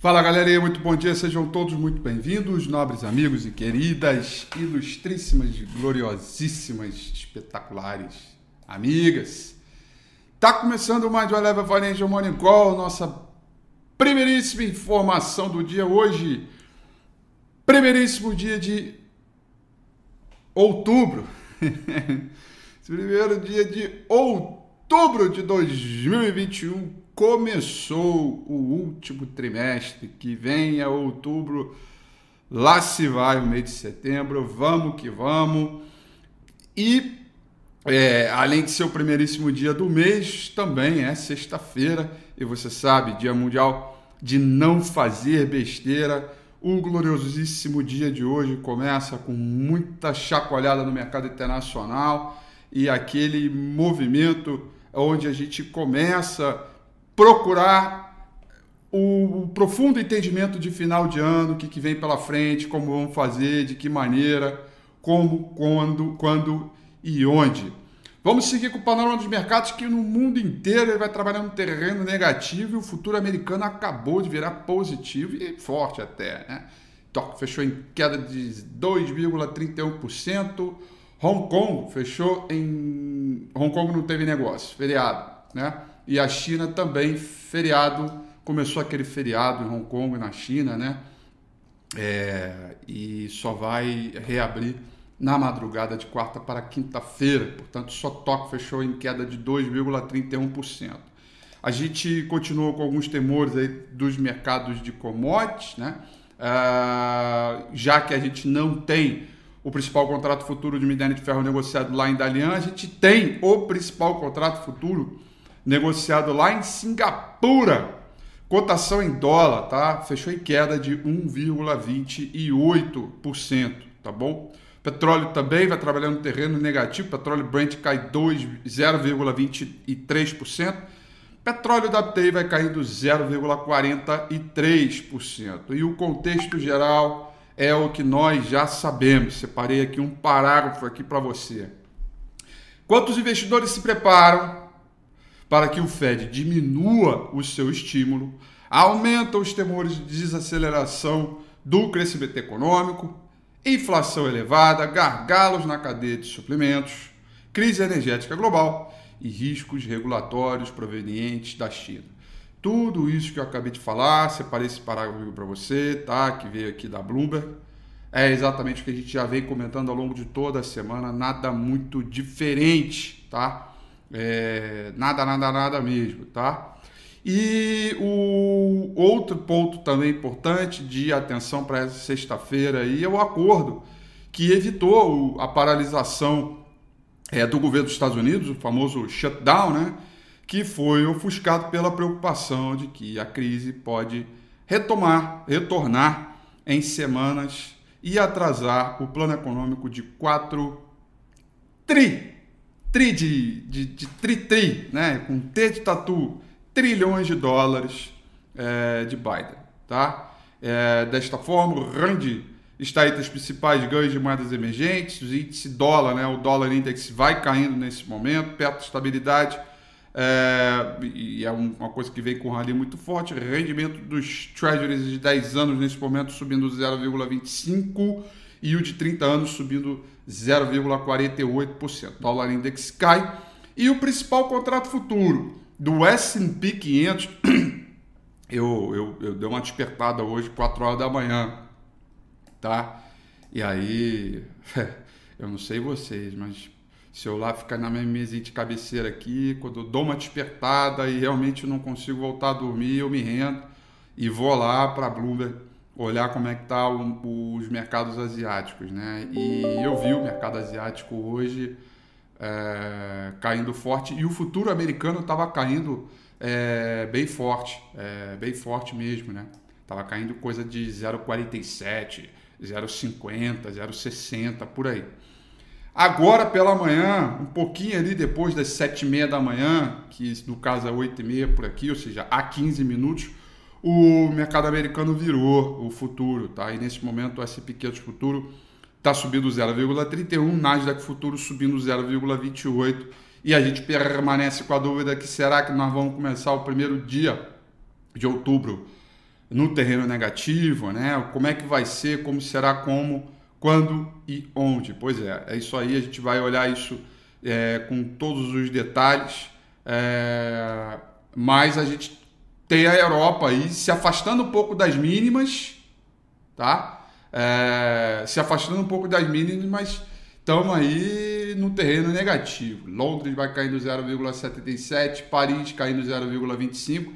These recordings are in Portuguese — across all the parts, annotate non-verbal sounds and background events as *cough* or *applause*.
Fala galera, muito bom dia, sejam todos muito bem-vindos, nobres amigos e queridas, ilustríssimas, gloriosíssimas, espetaculares amigas. Tá começando mais um Eleva Financial Morning Call, nossa primeiríssima informação do dia hoje, primeiríssimo dia de outubro, *laughs* primeiro dia de outubro de 2021 começou o último trimestre, que vem é outubro, lá se vai o mês de setembro, vamos que vamos. E é, além de ser o primeiríssimo dia do mês, também é sexta-feira, e você sabe, Dia Mundial de Não Fazer Besteira. O gloriosíssimo dia de hoje começa com muita chacoalhada no mercado internacional e aquele movimento onde a gente começa procurar o, profundo entendimento de final de ano, o que, que vem pela frente, como vamos fazer, de que maneira, como, quando, quando e onde. Vamos seguir com o panorama dos mercados que no mundo inteiro ele vai trabalhar no terreno negativo e o futuro americano acabou de virar positivo e forte até. Né? Tóquio fechou em queda de 2,31%. Hong Kong fechou em. Hong Kong não teve negócio, feriado. Né? E a China também, feriado, começou aquele feriado em Hong Kong na China, né? É, e só vai reabrir na madrugada de quarta para quinta-feira. Portanto, só Tóquio fechou em queda de 2,31%. A gente continuou com alguns temores aí dos mercados de commodities, né? Uh, já que a gente não tem o principal contrato futuro de minério de ferro negociado lá em Dalian, a gente tem o principal contrato futuro negociado lá em Singapura. Cotação em dólar, tá? Fechou em queda de 1,28%, tá bom? Petróleo também vai trabalhando no terreno negativo. Petróleo Brent cai 0,23%. Petróleo WTI vai caindo 0,43%. E o contexto geral é o que nós já sabemos. Separei aqui um parágrafo aqui para você. Quantos investidores se preparam para que o Fed diminua o seu estímulo, aumenta os temores de desaceleração do crescimento econômico, inflação elevada, gargalos na cadeia de suprimentos, crise energética global e riscos regulatórios provenientes da China. Tudo isso que eu acabei de falar, separei esse parágrafo para você, tá? Que veio aqui da Bloomberg. É exatamente o que a gente já vem comentando ao longo de toda a semana, nada muito diferente, tá? É, nada, nada, nada mesmo, tá? E o outro ponto também importante de atenção para essa sexta-feira aí é o acordo que evitou a paralisação é, do governo dos Estados Unidos, o famoso shutdown, né? Que foi ofuscado pela preocupação de que a crise pode retomar, retornar em semanas e atrasar o plano econômico de 4 tri tri de, de, de tri, tri, né? com T de tatu, trilhões de dólares é, de Biden. Tá? É, desta forma, o RAND está entre os principais ganhos de moedas emergentes, o índice dólar, né? o dólar index vai caindo nesse momento, perto de estabilidade, é, e é uma coisa que vem com um rally muito forte, rendimento dos treasuries de 10 anos nesse momento subindo 0,25 e o de 30 anos subindo 0,48%. O dólar index cai e o principal contrato futuro do S&P 500 *clears throat* eu, eu, eu dei uma despertada hoje 4 horas da manhã, tá? E aí, *laughs* eu não sei vocês, mas se eu lá ficar na minha mesinha de cabeceira aqui, quando eu dou uma despertada e realmente não consigo voltar a dormir, eu me rendo e vou lá para a Bloomberg olhar como é que tá o, os mercados asiáticos, né? E eu vi o mercado asiático hoje é, caindo forte e o futuro americano estava caindo é, bem forte, é, bem forte mesmo, né? Tava caindo coisa de 0,47, 0,50, 0,60 por aí. Agora pela manhã, um pouquinho ali depois das 7h30 da manhã, que no caso é 8h30 por aqui, ou seja, há 15 minutos, o mercado americano virou o futuro, tá? E nesse momento o S&P 500 futuro está subindo 0,31, Nasdaq futuro subindo 0,28 e a gente permanece com a dúvida que será que nós vamos começar o primeiro dia de outubro no terreno negativo, né? Como é que vai ser, como será, como, quando e onde. Pois é, é isso aí, a gente vai olhar isso é, com todos os detalhes, é, mas a gente tem a Europa aí se afastando um pouco das mínimas, tá? É, se afastando um pouco das mínimas, mas estamos aí no terreno negativo. Londres vai caindo 0,77, Paris caindo 0,25,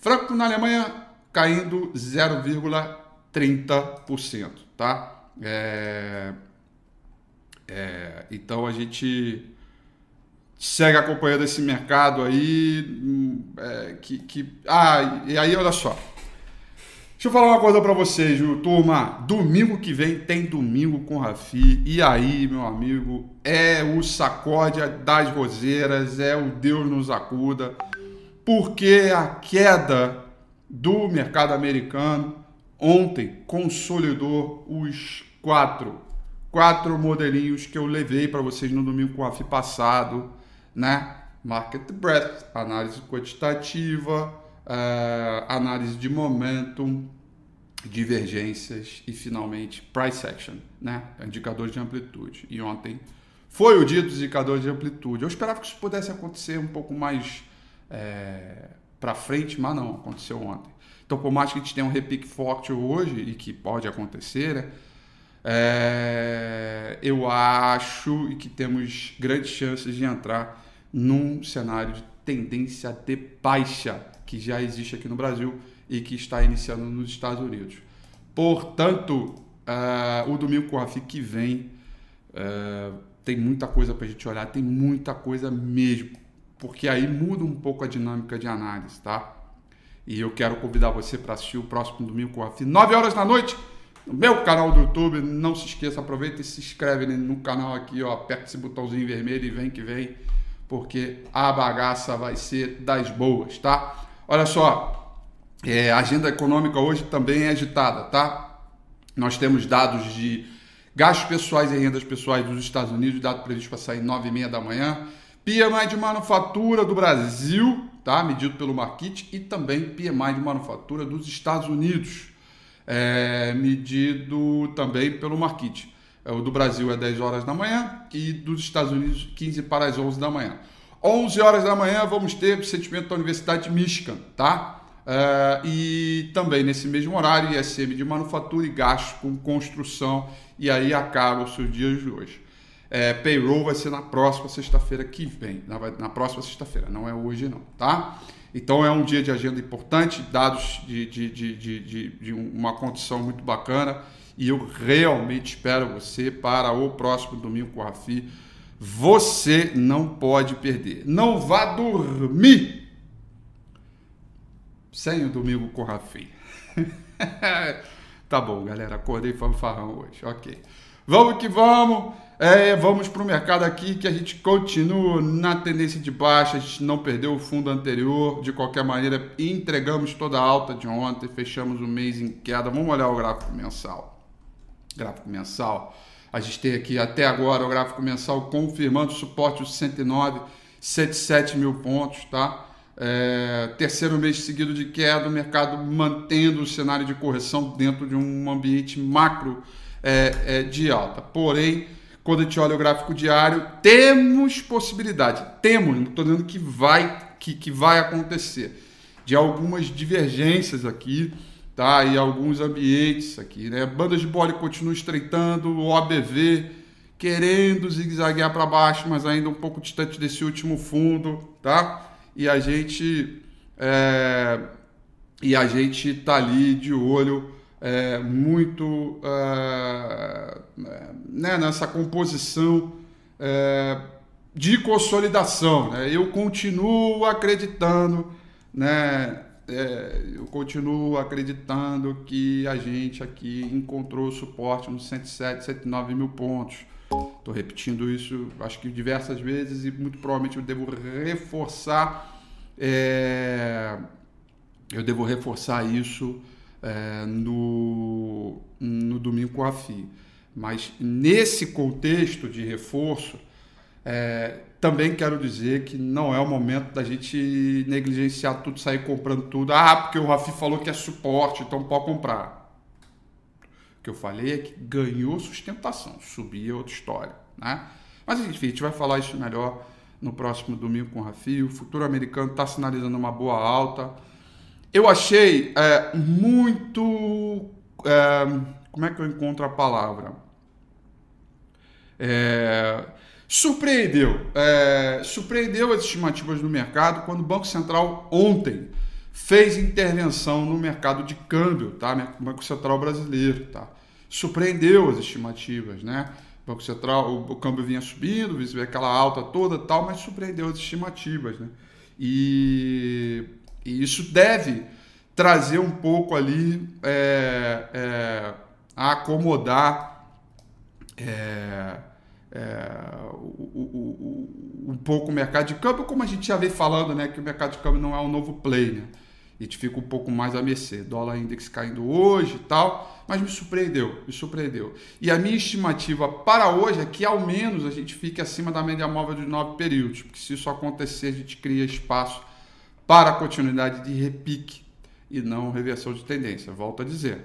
Frankfurt na Alemanha caindo 0,30%, tá? É, é, então a gente segue acompanhando esse mercado aí, hum, é, que, que, ah, e aí olha só, Deixa eu falar uma coisa para vocês, viu, turma. Domingo que vem tem domingo com Rafi. E aí, meu amigo, é o sacode das roseiras, é o Deus nos acuda, porque a queda do mercado americano ontem consolidou os quatro, quatro modelinhos que eu levei para vocês no domingo com Rafi passado, né? Market breadth, análise quantitativa, uh, análise de momentum, divergências e finalmente price action, né? indicador de amplitude. E ontem foi o dia dos indicadores de amplitude. Eu esperava que isso pudesse acontecer um pouco mais é, para frente, mas não, aconteceu ontem. Então, por mais que a gente tenha um repique forte hoje, e que pode acontecer, né? é, eu acho que temos grandes chances de entrar num cenário de tendência de baixa que já existe aqui no Brasil e que está iniciando nos Estados Unidos. Portanto, uh, o domingo com a FIC que vem uh, tem muita coisa para a gente olhar, tem muita coisa mesmo, porque aí muda um pouco a dinâmica de análise, tá? E eu quero convidar você para assistir o próximo domingo com a FIC, 9 horas da noite, no meu canal do YouTube. Não se esqueça, aproveita e se inscreve no canal aqui, ó, aperta esse botãozinho vermelho e vem que vem, porque a bagaça vai ser das boas, tá? Olha só, é, a agenda econômica hoje também é agitada, tá? Nós temos dados de gastos pessoais e rendas pessoais dos Estados Unidos, dado previsto para sair 9 e meia da manhã. PMI de manufatura do Brasil, tá? Medido pelo Market, e também PMI de manufatura dos Estados Unidos, é, medido também pelo Market. É, o do Brasil é 10 horas da manhã e dos Estados Unidos 15 para as 11 da manhã. 11 horas da manhã vamos ter o sentimento da Universidade de Michigan, tá? Uh, e também nesse mesmo horário, ISM de manufatura e gastos com construção, e aí acaba os seus dias de hoje. É, payroll vai ser na próxima sexta-feira que vem, na, na próxima sexta-feira, não é hoje não, tá? Então é um dia de agenda importante, dados de, de, de, de, de uma condição muito bacana, e eu realmente espero você para o próximo domingo com a Rafi você não pode perder. Não vá dormir sem o domingo com Rafi. *laughs* tá bom, galera. Acordei fanfarrão hoje. Ok. Vamos que vamos. É, vamos para o mercado aqui que a gente continua na tendência de baixa. A gente não perdeu o fundo anterior. De qualquer maneira, entregamos toda a alta de ontem. Fechamos o mês em queda. Vamos olhar o gráfico mensal. Gráfico mensal. A gente tem aqui até agora o gráfico mensal confirmando o suporte dos 109, 107 mil pontos, tá? É, terceiro mês seguido de queda, o mercado mantendo o cenário de correção dentro de um ambiente macro é, é, de alta. Porém, quando a gente olha o gráfico diário, temos possibilidade, temos, não estou dizendo que vai, que, que vai acontecer, de algumas divergências aqui tá? E alguns ambientes aqui, né? Bandas de bole continuam estreitando, o OBV querendo zigue-zaguear para baixo, mas ainda um pouco distante desse último fundo, tá? E a gente é, e a gente tá ali de olho é, muito é, né, nessa composição é, de consolidação. Né? Eu continuo acreditando né, é, eu continuo acreditando que a gente aqui encontrou suporte nos 107, 109 mil pontos. Estou repetindo isso, acho que diversas vezes e muito provavelmente eu devo reforçar. É, eu devo reforçar isso é, no, no domingo com a FI. Mas nesse contexto de reforço, É, também quero dizer que não é o momento da gente negligenciar tudo, sair comprando tudo. Ah, porque o Rafi falou que é suporte, então pode comprar. O que eu falei é que ganhou sustentação, subir é outra história. Né? Mas enfim, a gente vai falar isso melhor no próximo domingo com o Rafi. O futuro americano está sinalizando uma boa alta. Eu achei é, muito. É, como é que eu encontro a palavra? É, surpreendeu. É, surpreendeu as estimativas do mercado quando o Banco Central ontem fez intervenção no mercado de câmbio, tá? Banco Central brasileiro, tá? Surpreendeu as estimativas, né? O Banco Central, o, o câmbio vinha subindo, vê aquela alta toda tal, mas surpreendeu as estimativas, né? E, e isso deve trazer um pouco ali é, é, a acomodar é, é, o, o, um pouco o mercado de câmbio, como a gente já vem falando, né, que o mercado de câmbio não é um novo play, né? A gente fica um pouco mais a mercê. Dólar index caindo hoje e tal, mas me surpreendeu, me surpreendeu. E a minha estimativa para hoje é que ao menos a gente fique acima da média móvel de nove períodos, porque se isso acontecer, a gente cria espaço para continuidade de repique e não reversão de tendência. Volto a dizer,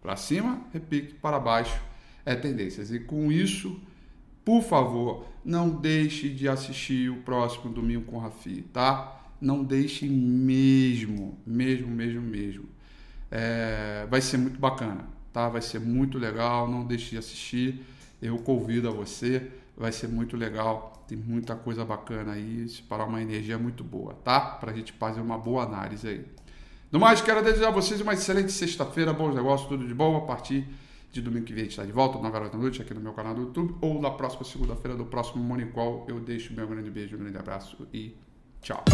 para cima, repique, para baixo é tendências. E com isso, por favor, não deixe de assistir o próximo domingo com o Rafi, tá? Não deixe mesmo, mesmo, mesmo, mesmo. É, vai ser muito bacana, tá? Vai ser muito legal, não deixe de assistir. Eu convido a você, vai ser muito legal. Tem muita coisa bacana aí, se parar uma energia muito boa, tá? Pra gente fazer uma boa análise aí. No mais, quero desejar a vocês uma excelente sexta-feira, bons negócios, tudo de bom. A partir de domingo que vem a gente está de volta, 9 horas da noite, aqui no meu canal do YouTube, ou na próxima segunda-feira do próximo Morning Call. Eu deixo meu grande beijo, um grande abraço e tchau.